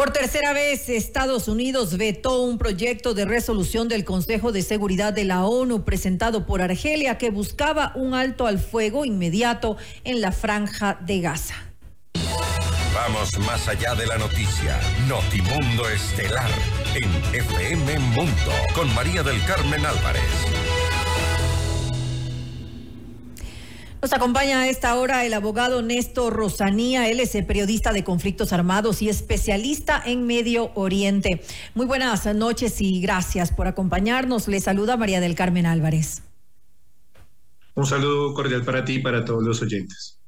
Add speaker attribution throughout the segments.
Speaker 1: Por tercera vez, Estados Unidos vetó un proyecto de resolución del Consejo de Seguridad de la ONU presentado por Argelia que buscaba un alto al fuego inmediato en la franja de Gaza.
Speaker 2: Vamos más allá de la noticia. Notimundo Estelar en FM Mundo con María del Carmen Álvarez.
Speaker 1: Nos acompaña a esta hora el abogado Néstor Rosanía. Él es periodista de conflictos armados y especialista en Medio Oriente. Muy buenas noches y gracias por acompañarnos. Le saluda María del Carmen Álvarez.
Speaker 3: Un saludo cordial para ti y para todos los oyentes.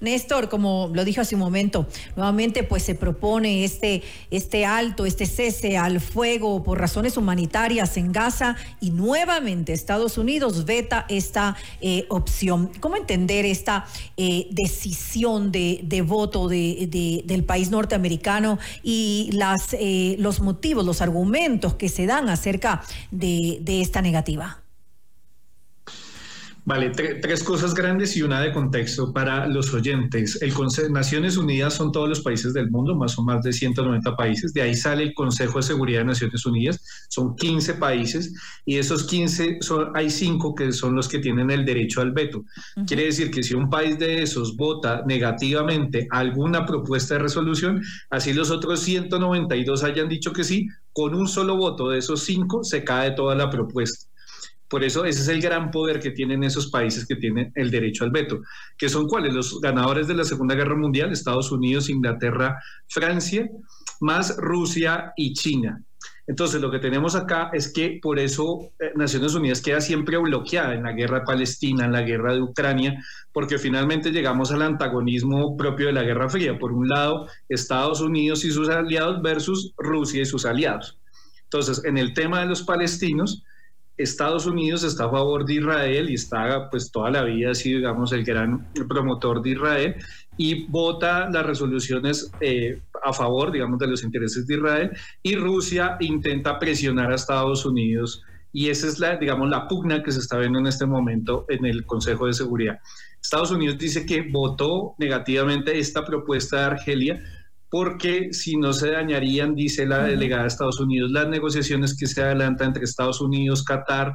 Speaker 1: Néstor, como lo dijo hace un momento, nuevamente pues se propone este, este alto, este cese al fuego por razones humanitarias en Gaza y nuevamente Estados Unidos veta esta eh, opción. ¿Cómo entender esta eh, decisión de, voto de, del país norteamericano y las, eh, los motivos, los argumentos que se dan acerca de esta negativa?
Speaker 3: Vale, tres cosas grandes y una de contexto para los oyentes. El Naciones Unidas son todos los países del mundo, más o más de 190 países. De ahí sale el Consejo de Seguridad de Naciones Unidas. Son 15 países y esos 15 son, hay 5 que son los que tienen el derecho al veto. Quiere decir que si un país de esos vota negativamente alguna propuesta de resolución, así los otros 192 hayan dicho que sí, con un solo voto de esos 5 se cae toda la propuesta. Por eso ese es el gran poder que tienen esos países que tienen el derecho al veto, que son cuáles los ganadores de la Segunda Guerra Mundial, Estados Unidos, Inglaterra, Francia, más Rusia y China. Entonces, lo que tenemos acá es que por eso eh, Naciones Unidas queda siempre bloqueada en la guerra Palestina, en la guerra de Ucrania, porque finalmente llegamos al antagonismo propio de la Guerra Fría. Por un lado, Estados Unidos y sus aliados versus Rusia y sus aliados. Entonces, en el tema de los palestinos, Estados Unidos está a favor de Israel y está pues toda la vida así digamos el gran promotor de Israel y vota las resoluciones eh, a favor digamos de los intereses de Israel y Rusia intenta presionar a Estados Unidos y esa es la digamos la pugna que se está viendo en este momento en el Consejo de Seguridad. Estados Unidos dice que votó negativamente esta propuesta de Argelia porque si no se dañarían, dice la delegada de Estados Unidos, las negociaciones que se adelantan entre Estados Unidos, Qatar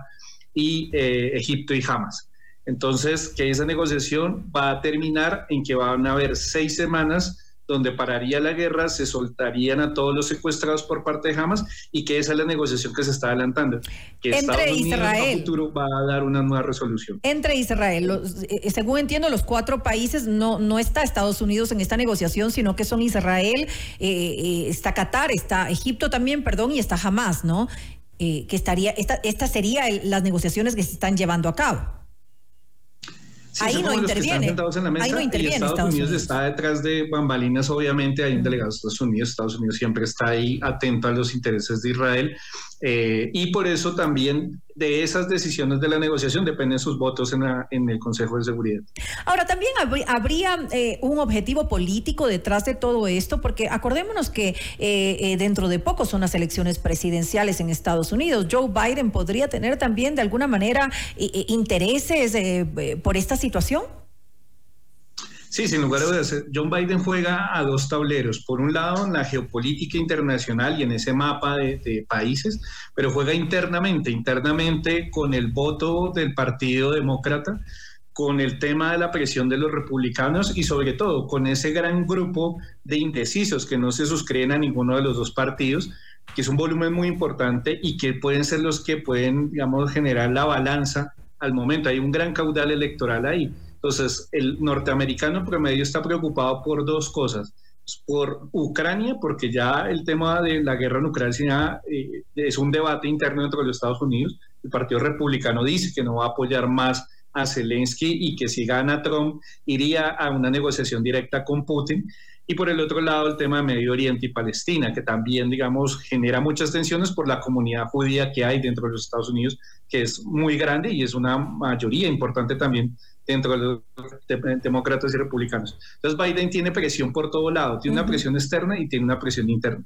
Speaker 3: y eh, Egipto y Hamas. Entonces, que esa negociación va a terminar en que van a haber seis semanas donde pararía la guerra, se soltarían a todos los secuestrados por parte de Hamas y que esa es la negociación que se está adelantando, que Estados Unidos en el futuro va a dar una nueva resolución.
Speaker 1: Entre Israel, eh, según entiendo, los cuatro países no, no está Estados Unidos en esta negociación, sino que son Israel, eh, eh, está Qatar, está Egipto también, perdón, y está Hamas, ¿no? que estaría, esta, esta sería las negociaciones que se están llevando a cabo
Speaker 3: ahí no interviene. ahí no interviene. Estados, Unidos, está detrás de bambalinas, obviamente, hay un delegado de Estados Unidos. Estados Unidos siempre está ahí atento a los intereses de Israel. Eh, y por eso también de esas decisiones de la negociación dependen sus votos en, en el Consejo de Seguridad.
Speaker 1: Ahora, también habría, eh, un objetivo político detrás de todo esto, porque acordémonos que eh, dentro de poco son las elecciones presidenciales en Estados Unidos. Joe Biden podría tener también de alguna manera intereses por esta situación.
Speaker 3: Sí, sin lugar a dudas, John Biden juega a dos tableros. Por un lado, en la geopolítica internacional y en ese mapa de, países, pero juega internamente, internamente con el voto del Partido Demócrata, con el tema de la presión de los republicanos y sobre todo con ese gran grupo de indecisos que no se suscriben a ninguno de los dos partidos, que es un volumen muy importante y que pueden ser los que pueden, digamos, generar la balanza al momento. Hay un gran caudal electoral ahí. Entonces, el norteamericano promedio está preocupado por dos cosas. Por Ucrania, porque ya el tema de la guerra en Ucrania eh, es un debate interno dentro de los Estados Unidos. El Partido Republicano dice que no va a apoyar más a Zelensky y que si gana Trump iría a una negociación directa con Putin. Y por el otro lado, el tema de Medio Oriente y Palestina, que también, digamos, genera muchas tensiones por la comunidad judía que hay dentro de los Estados Unidos, que es muy grande y es una mayoría importante también dentro de los demócratas y republicanos. Entonces Biden tiene presión por todo lado, tiene una presión externa y tiene una presión interna.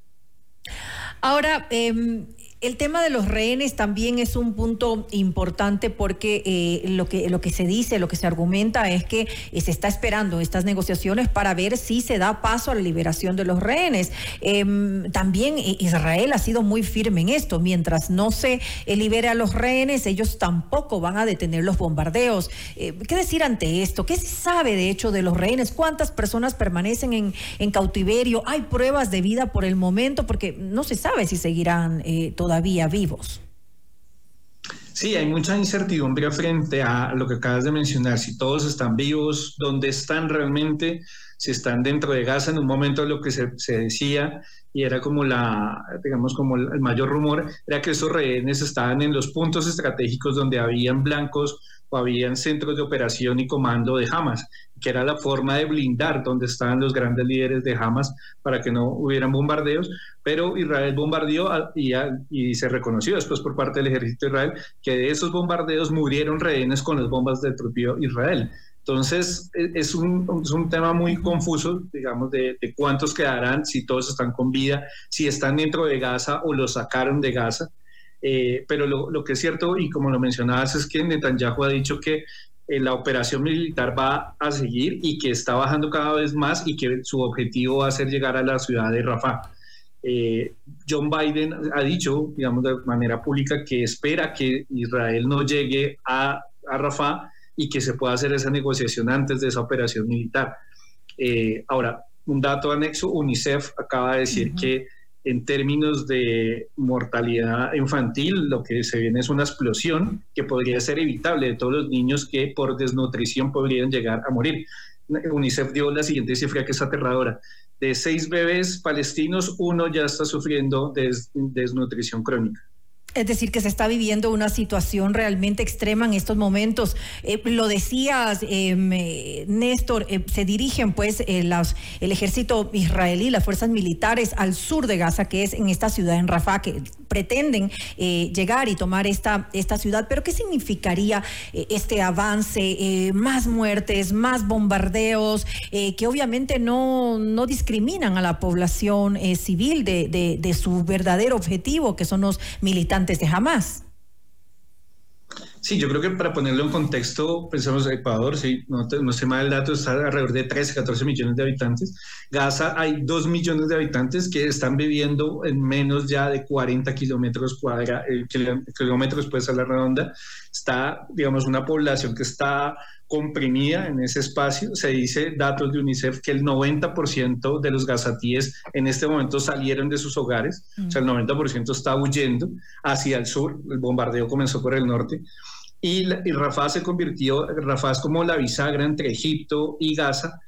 Speaker 1: Ahora, em, El tema de los rehenes también es un punto importante porque eh, lo, que, lo que se dice, lo que se argumenta es que eh, se está esperando estas negociaciones para ver si se da paso a la liberación de los rehenes. Em, también eh, Israel ha sido muy firme en esto. Mientras no se libere a los rehenes, ellos tampoco van a detener los bombardeos. ¿Qué decir ante esto? ¿Qué se sabe de hecho de los rehenes? ¿Cuántas personas permanecen en, en cautiverio? ¿Hay pruebas de vida por el momento? Porque no se sabe si seguirán todos todavía vivos.
Speaker 3: Sí, hay mucha incertidumbre frente a lo que acabas de mencionar, si todos están vivos, dónde están realmente, si están dentro de Gaza. En un momento lo que se, se decía y era como la, digamos, como el mayor rumor, era que esos rehenes estaban en los puntos estratégicos donde habían blancos o habían centros de operación y comando de Hamas, que era la forma de blindar donde estaban los grandes líderes de Hamas para que no hubieran bombardeos, pero Israel bombardeó y, y se reconoció después por parte del ejército de Israel que de esos bombardeos murieron rehenes con las bombas del propio Israel. Entonces, e, es un, es un, tema muy confuso, digamos, de, de, cuántos quedarán, si todos están con vida, si están dentro de Gaza o los sacaron de Gaza. Eh, pero lo, que es cierto, y como lo mencionabas, es que Netanyahu ha dicho que la operación militar va a seguir y que está bajando cada vez más y que su objetivo va a ser llegar a la ciudad de Rafah. Eh, John Biden ha dicho, digamos, de manera pública que espera que Israel no llegue a, a Rafah y que se pueda hacer esa negociación antes de esa operación militar. ahora, un dato anexo, UNICEF acaba de decir que en términos de mortalidad infantil, lo que se viene es una explosión que podría ser evitable de todos los niños que por desnutrición podrían llegar a morir. UNICEF dio la siguiente cifra que es aterradora. De seis bebés palestinos, uno ya está sufriendo desnutrición crónica.
Speaker 1: Es decir, que se está viviendo una situación realmente extrema en estos momentos. Eh, lo decías, eh, Néstor, eh, se dirigen pues el ejército israelí, las fuerzas militares al sur de Gaza, que es en esta ciudad, en Rafah, que pretenden llegar y tomar esta, esta ciudad. Pero ¿qué significaría este avance? más muertes, más bombardeos, que obviamente no, no discriminan a la población civil de, de su verdadero objetivo, que son los militantes de jamás.
Speaker 3: Sí, yo creo que para ponerlo en contexto, pensamos Ecuador, sí, no, no sé mal el dato, está alrededor de 13, 14 millones de habitantes. Gaza hay 2 millones de habitantes que están viviendo en menos ya de 40 kilómetros cuadra, eh, kilómetros pues a la redonda. Está, digamos, una población que está comprimida en ese espacio. Se dice, datos de UNICEF, que el 90% de los gazatíes en este momento salieron de sus hogares, o sea, el 90% está huyendo hacia el sur, el bombardeo comenzó por el norte. Y, y Rafah se convirtió, Rafah es como la bisagra entre Egipto y Gaza,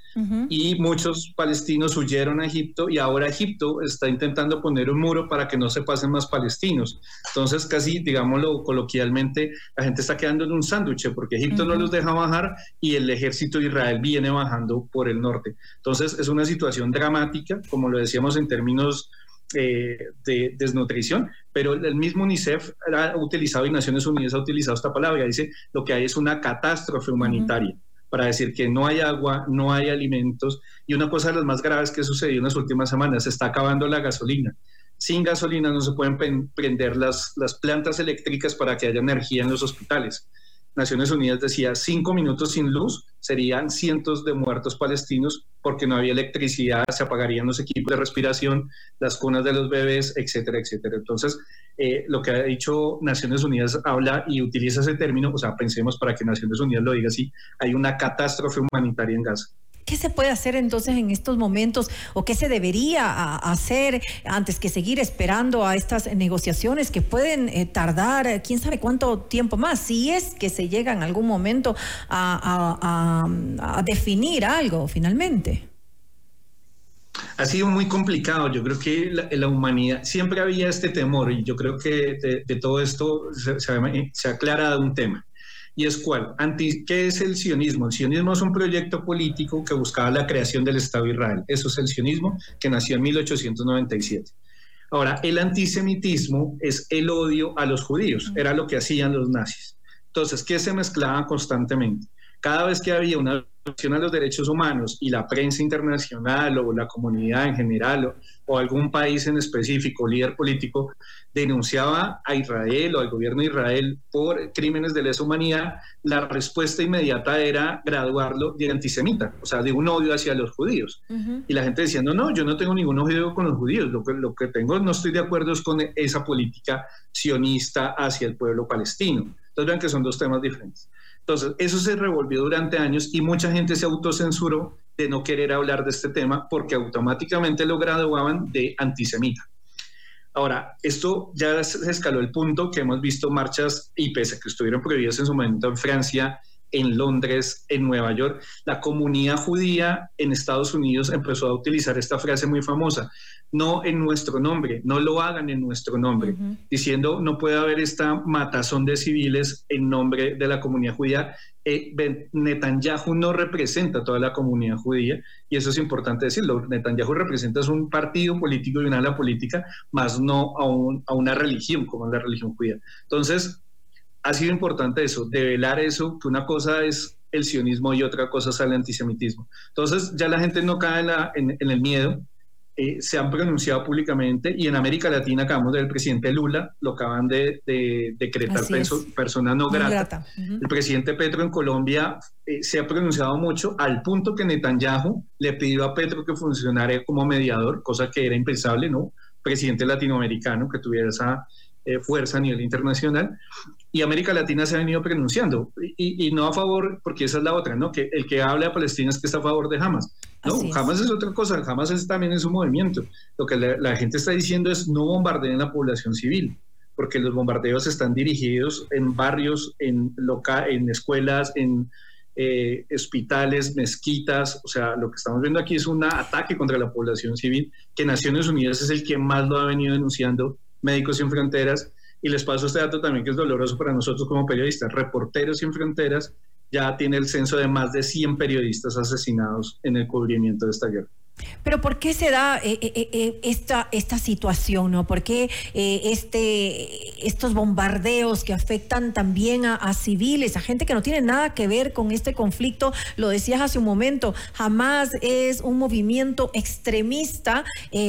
Speaker 3: y muchos palestinos huyeron a Egipto y ahora Egipto está intentando poner un muro para que no se pasen más palestinos. Entonces, casi, digámoslo coloquialmente, la gente está quedando en un sándwich porque Egipto no los deja bajar y el ejército de Israel viene bajando por el norte. Entonces, es una situación dramática, como lo decíamos en términos eh, de desnutrición, pero el mismo UNICEF ha utilizado y Naciones Unidas ha utilizado esta palabra, dice lo que hay es una catástrofe humanitaria para decir que no hay agua, no hay alimentos. Y una cosa de las más graves que sucedió en las últimas semanas, se está acabando la gasolina. Sin gasolina no se pueden prender las, las plantas eléctricas para que haya energía en los hospitales. Naciones Unidas decía, cinco minutos sin luz serían cientos de muertos palestinos porque no había electricidad, se apagarían los equipos de respiración, las cunas de los bebés, etcétera, etcétera. Entonces, eh, lo que ha dicho Naciones Unidas habla y utiliza ese término, o sea, pensemos para que Naciones Unidas lo diga así, hay una catástrofe humanitaria en Gaza.
Speaker 1: ¿Qué se puede hacer entonces en estos momentos o qué se debería hacer antes que seguir esperando a estas negociaciones que pueden eh, tardar eh, quién sabe cuánto tiempo más? Si es que se llega en algún momento a, definir algo finalmente.
Speaker 3: Ha sido muy complicado. Yo creo que la, humanidad siempre había este temor y yo creo que de, todo esto se, aclarado un tema y es cuál. Anti, ¿Qué es el sionismo? El sionismo es un proyecto político que buscaba la creación del Estado de Israel. Eso es el sionismo que nació en 1897. Ahora, el antisemitismo es el odio a los judíos, era lo que hacían los nazis. Entonces, ¿qué se mezclaba constantemente? Cada vez que había una violación a los derechos humanos y la prensa internacional o la comunidad en general o, algún país en específico, líder político, denunciaba a Israel o al gobierno de Israel por crímenes de lesa humanidad, la respuesta inmediata era graduarlo de antisemita, o sea, de un odio hacia los judíos. Y la gente decía, no, no, yo no tengo ningún odio con los judíos, lo que, lo que tengo, no estoy de acuerdo es con esa política sionista hacia el pueblo palestino. Entonces vean que son dos temas diferentes. Entonces, eso se revolvió durante años y mucha gente se autocensuró de no querer hablar de este tema porque automáticamente lo graduaban de antisemita. Ahora, esto ya se escaló el punto que hemos visto marchas y pese que estuvieron prohibidas en su momento en Francia, en Londres, en Nueva York, la comunidad judía en Estados Unidos empezó a utilizar esta frase muy famosa, no en nuestro nombre, no lo hagan en nuestro nombre, diciendo no puede haber esta matazón de civiles en nombre de la comunidad judía. Eh, Netanyahu no representa a toda la comunidad judía y eso es importante decirlo. Netanyahu representa a un partido político y una ala política, más no a, a una religión como la religión judía. Entonces, ha sido importante eso, develar eso, que una cosa es el sionismo y otra cosa es el antisemitismo. Entonces ya la gente no cae en, el miedo, eh, se han pronunciado públicamente y en América Latina acabamos de ver el presidente Lula, lo acaban de, decretar persona no grata. El presidente Petro en Colombia eh, se ha pronunciado mucho al punto que Netanyahu le pidió a Petro que funcionara como mediador, cosa que era impensable, ¿no? Presidente latinoamericano que tuviera esa eh, fuerza a nivel internacional y América Latina se ha venido pronunciando y, no a favor, porque esa es la otra, ¿no? Que el que habla de Palestina es que está a favor de Hamas. No, Hamas es otra cosa, Hamas es, también es un movimiento. Lo que la, gente está diciendo es no bombardeen la población civil, porque los bombardeos están dirigidos en barrios, en, loca, en escuelas, en eh, hospitales, mezquitas, o sea, lo que estamos viendo aquí es un ataque contra la población civil, que Naciones Unidas es el que más lo ha venido denunciando, Médicos Sin Fronteras, y les paso este dato también que es doloroso para nosotros como periodistas. Reporteros Sin Fronteras ya tiene el censo de más de 100 periodistas asesinados en el cubrimiento de esta guerra.
Speaker 1: Pero ¿por qué se da eh, eh, eh, esta, esta situación? ¿no? ¿Por qué este, estos bombardeos que afectan también a, civiles, a gente que no tiene nada que ver con este conflicto? Lo decías hace un momento, jamás es un movimiento extremista,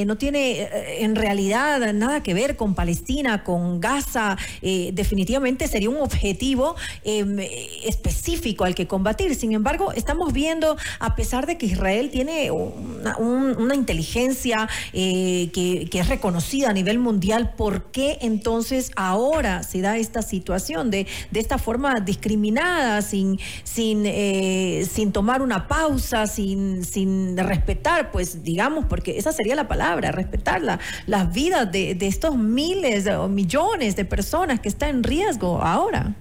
Speaker 1: no tiene en realidad nada que ver con Palestina, con Gaza. definitivamente sería un objetivo em, específico al que combatir. Sin embargo, estamos viendo, a pesar de que Israel tiene una, una inteligencia eh, que, es reconocida a nivel mundial, ¿por qué entonces ahora se da esta situación de, de esta forma discriminada, sin, sin, eh, sin tomar una pausa, sin, sin respetar, pues digamos, porque esa sería la palabra, respetar las vidas de, de estos miles o millones de personas que están en riesgo ahora?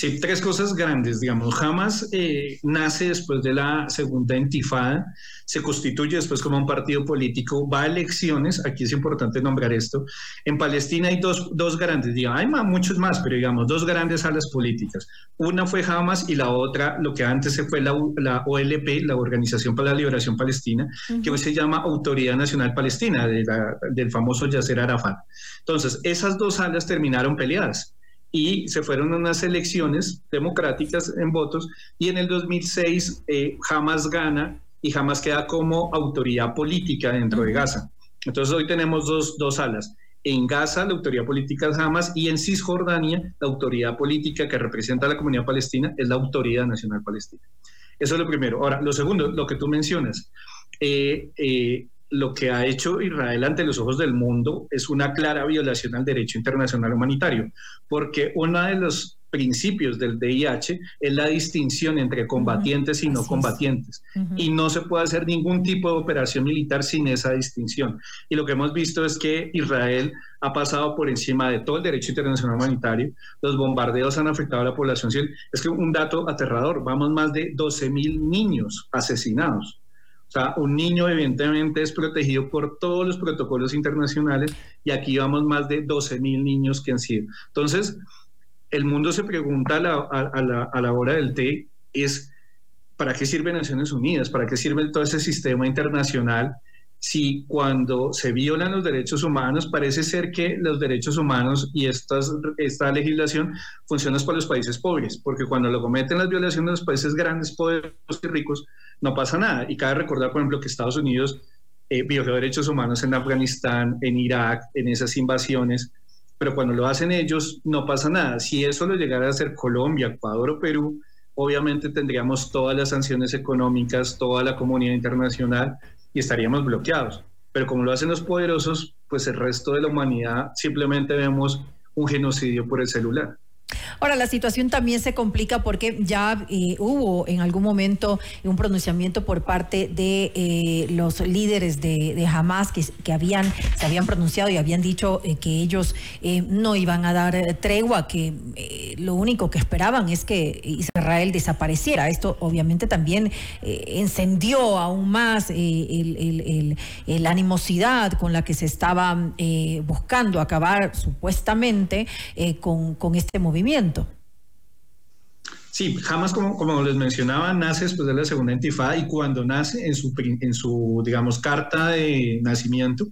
Speaker 3: Sí, tres cosas grandes, digamos. Hamas eh, nace después de la segunda intifada, se constituye después como un partido político, va a elecciones, aquí es importante nombrar esto. En Palestina hay dos, dos grandes, digamos, hay muchos más, pero digamos, dos grandes alas políticas. Una fue Hamas y la otra, lo que antes se fue la, la OLP, la Organización para la Liberación Palestina, que hoy se llama Autoridad Nacional Palestina, del famoso Yasser Arafat. Entonces, esas dos alas terminaron peleadas y se fueron a unas elecciones democráticas en votos y en el 2006 eh, Hamas gana y Hamas queda como autoridad política dentro de Gaza. Entonces hoy tenemos dos, dos alas. En Gaza la autoridad política es Hamas y en Cisjordania la autoridad política que representa a la comunidad palestina es la Autoridad Nacional Palestina. Eso es lo primero. Ahora, lo segundo, lo que tú mencionas. Eh, eh, lo que ha hecho Israel ante los ojos del mundo es una clara violación al derecho internacional humanitario, porque uno de los principios del DIH es la distinción entre combatientes y no combatientes. Y no se puede hacer ningún tipo de operación militar sin esa distinción. Y lo que hemos visto es que Israel ha pasado por encima de todo el derecho internacional humanitario. Los bombardeos han afectado a la población civil. Es que un dato aterrador, vamos más de 12 mil niños asesinados. O sea, un niño evidentemente es protegido por todos los protocolos internacionales y aquí vamos más de 12 mil niños que han sido. Entonces, el mundo se pregunta a la, hora del té es, ¿para qué sirve Naciones Unidas? ¿Para qué sirve todo ese sistema internacional si cuando se violan los derechos humanos, parece ser que los derechos humanos y esta legislación funciona para los países pobres, porque cuando lo cometen las violaciones de los países grandes, poderosos y ricos, no pasa nada. Y cabe recordar, por ejemplo, que Estados Unidos eh, violó derechos humanos en Afganistán, en Irak, en esas invasiones, pero cuando lo hacen ellos, no pasa nada. Si eso lo llegara a hacer Colombia, Ecuador o Perú, obviamente tendríamos todas las sanciones económicas, toda la comunidad internacional y estaríamos bloqueados. Pero como lo hacen los poderosos, pues el resto de la humanidad simplemente vemos un genocidio por el celular.
Speaker 1: Ahora, la situación también se complica porque ya eh, hubo en algún momento un pronunciamiento por parte de eh, los líderes de, Hamas que, habían, se habían pronunciado y habían dicho eh, que ellos no iban a dar tregua, que lo único que esperaban es que Israel desapareciera. Esto obviamente también encendió aún más la animosidad con la que se estaba buscando acabar supuestamente con este movimiento movimiento.
Speaker 3: Sí, jamás, como, como les mencionaba, nace después de la segunda intifada y cuando nace en su, en su, digamos, carta de nacimiento,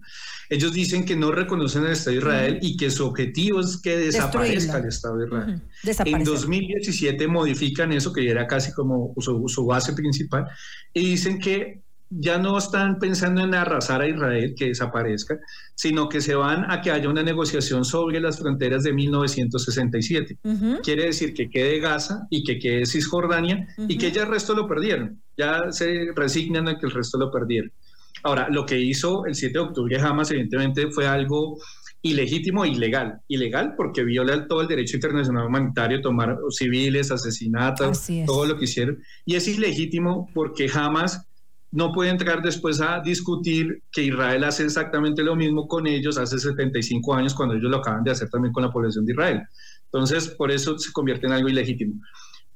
Speaker 3: ellos dicen que no reconocen el Estado de Israel y que su objetivo es que desaparezca el Estado de Israel. En 2017 modifican eso, que era casi como su, su base principal, y dicen que ya no están pensando en arrasar a Israel, que desaparezca, sino que se van a que haya una negociación sobre las fronteras de 1967. Quiere decir que quede Gaza y que quede Cisjordania y que ya el resto lo perdieron. Ya se resignan a que el resto lo perdieron. Ahora, lo que hizo el 7 de octubre Hamas, evidentemente, fue algo ilegítimo e ilegal. Ilegal porque viola todo el derecho internacional humanitario, tomar civiles, asesinatos, todo lo que hicieron. Y es ilegítimo porque Hamas no puede entrar después a discutir que Israel hace exactamente lo mismo con ellos hace 75 años cuando ellos lo acaban de hacer también con la población de Israel. Entonces, por eso se convierte en algo ilegítimo.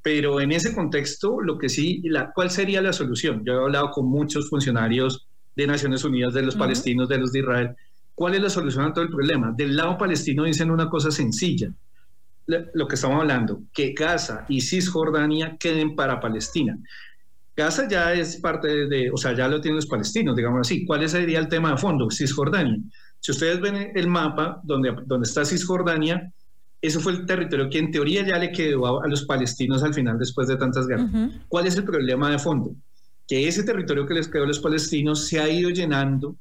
Speaker 3: Pero en ese contexto, lo que sí, la, ¿cuál sería la solución? Yo he hablado con muchos funcionarios de Naciones Unidas, de los palestinos, de los de Israel. ¿Cuál es la solución a todo el problema? Del lado palestino dicen una cosa sencilla, lo que estamos hablando, que Gaza y Cisjordania queden para Palestina. Gaza ya es parte de, o sea, ya lo tienen los palestinos, digamos así. ¿Cuál sería el tema de fondo? Cisjordania. Si ustedes ven el mapa donde, donde está Cisjordania, eso fue el territorio que en teoría ya le quedó a, los palestinos al final después de tantas guerras. ¿Cuál es el problema de fondo? Que ese territorio que les quedó a los palestinos se ha ido llenando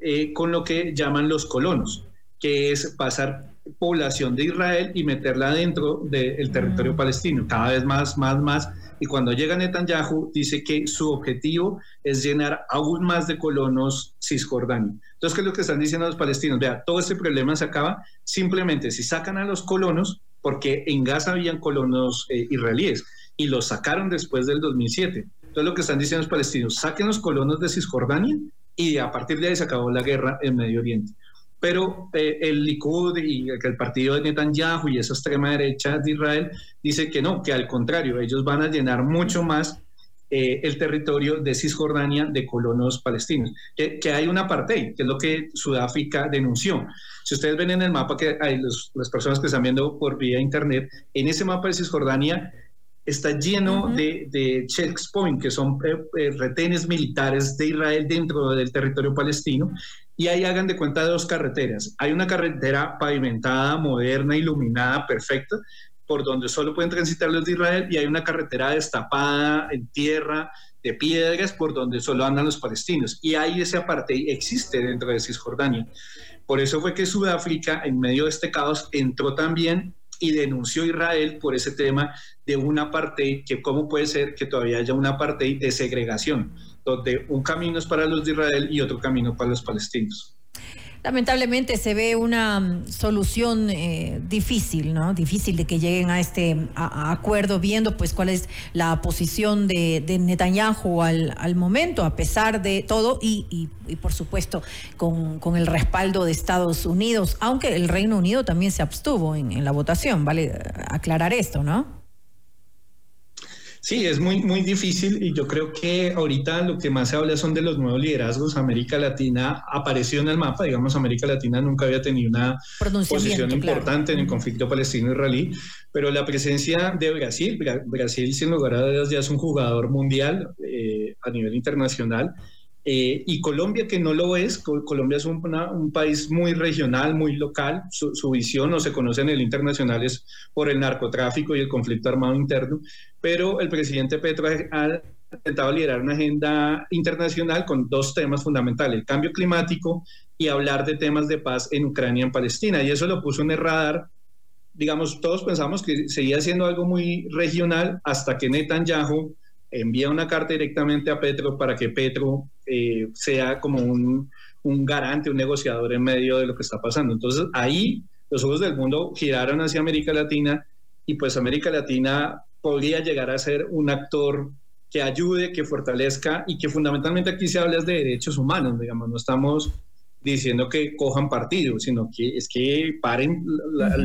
Speaker 3: eh, con lo que llaman los colonos, que es pasar población de Israel y meterla dentro del territorio palestino, cada vez más, más, más y cuando llega Netanyahu dice que su objetivo es llenar aún más de colonos Cisjordania. Entonces, ¿qué es lo que están diciendo los palestinos? Vea, todo este problema se acaba simplemente si sacan a los colonos, porque en Gaza habían colonos eh, israelíes y los sacaron después del 2007. Entonces, lo que están diciendo los palestinos, saquen los colonos de Cisjordania y a partir de ahí se acabó la guerra en Medio Oriente pero eh, el Likud y el partido de Netanyahu y esa extrema derecha de Israel dice que no, que al contrario, ellos van a llenar mucho más eh, el territorio de Cisjordania de colonos palestinos, que, hay una parte, que es lo que Sudáfrica denunció. Si ustedes ven en el mapa que hay las personas que están viendo por vía internet, en ese mapa de Cisjordania está lleno de, de checkpoints, que son eh, retenes militares de Israel dentro del territorio palestino, y ahí hagan de cuenta dos carreteras. Hay una carretera pavimentada, moderna, iluminada, perfecta, por donde solo pueden transitar los de Israel, y hay una carretera destapada en tierra, de piedras, por donde solo andan los palestinos. Y ahí ese apartheid existe dentro de Cisjordania. Por eso fue que Sudáfrica, en medio de este caos, entró también y denunció a Israel por ese tema de una apartheid, que cómo puede ser que todavía haya una apartheid de segregación donde un camino es para los de Israel y otro camino para los palestinos.
Speaker 1: Lamentablemente se ve una mm, solución eh, difícil, ¿no? Difícil de que lleguen a este acuerdo, viendo pues cuál es la posición de, Netanyahu al, momento, a pesar de todo, y, por supuesto con, el respaldo de Estados Unidos, aunque el Reino Unido también se abstuvo en la votación, vale aclarar esto, ¿no?
Speaker 3: Sí, es muy, muy difícil y yo creo que ahorita lo que más se habla son de los nuevos liderazgos. América Latina apareció en el mapa, digamos, América Latina nunca había tenido una posición importante en el conflicto palestino-israelí, pero la presencia de Brasil, Brasil sin lugar a dudas ya es un jugador mundial eh, a nivel internacional Eh, y Colombia, que no lo es, Colombia es un, país muy regional, muy local, su, visión no se conoce a nivel internacional es por el narcotráfico y el conflicto armado interno, pero el presidente Petro ha intentado liderar una agenda internacional con dos temas fundamentales, el cambio climático y hablar de temas de paz en Ucrania y en Palestina. Y eso lo puso en el radar. Digamos, todos pensamos que seguía siendo algo muy regional hasta que Netanyahu envía una carta directamente a Petro para que Petro eh, sea como un, un garante, un negociador en medio de lo que está pasando. Entonces ahí los ojos del mundo giraron hacia América Latina y pues América Latina podría llegar a ser un actor que ayude, que fortalezca y que fundamentalmente aquí se habla de derechos humanos, digamos, no estamos diciendo que cojan partido, sino que es que paren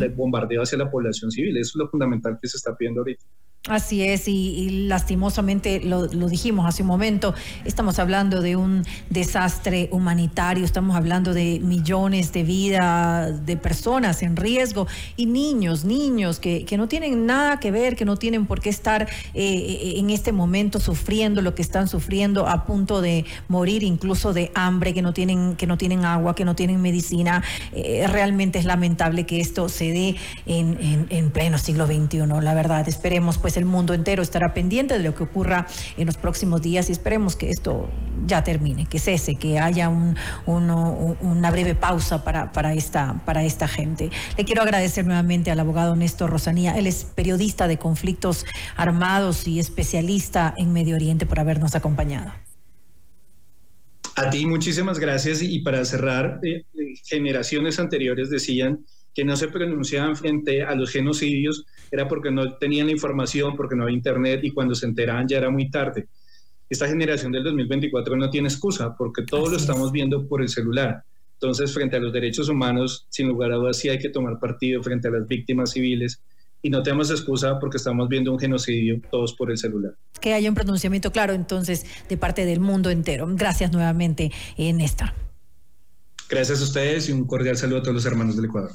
Speaker 3: el bombardeo hacia la población civil, eso es lo fundamental que se está pidiendo ahorita.
Speaker 1: Así es, y, lastimosamente lo, dijimos hace un momento, estamos hablando de un desastre humanitario, estamos hablando de millones de vidas de personas en riesgo y niños, niños que, que no tienen nada que ver, que no tienen por qué estar eh, en este momento sufriendo lo que están sufriendo, a punto de morir incluso de hambre, que no tienen, que no tienen agua, que no tienen medicina. Eh, realmente es lamentable que esto se dé en, en, en pleno siglo XXI, la verdad. Esperemos pues pues el mundo entero estará pendiente de lo que ocurra en los próximos días y esperemos que esto ya termine, que cese, que haya un, una breve pausa para, esta, para esta gente. Le quiero agradecer nuevamente al abogado Néstor Rosanía, él es periodista de conflictos armados y especialista en Medio Oriente por habernos acompañado.
Speaker 3: A ti muchísimas gracias y para cerrar, eh, generaciones anteriores decían que no se pronunciaban frente a los genocidios era porque no tenían la información, porque no había internet y cuando se enteraban ya era muy tarde. Esta generación del 2024 no tiene excusa porque todo lo estamos viendo por el celular. Entonces, frente a los derechos humanos, sin lugar a dudas, sí hay que tomar partido frente a las víctimas civiles y no tenemos excusa porque estamos viendo un genocidio todos por el celular.
Speaker 1: Que haya un pronunciamiento claro entonces de parte del mundo entero. Gracias nuevamente, Néstor.
Speaker 3: Gracias a ustedes y un cordial saludo a todos los hermanos del Ecuador.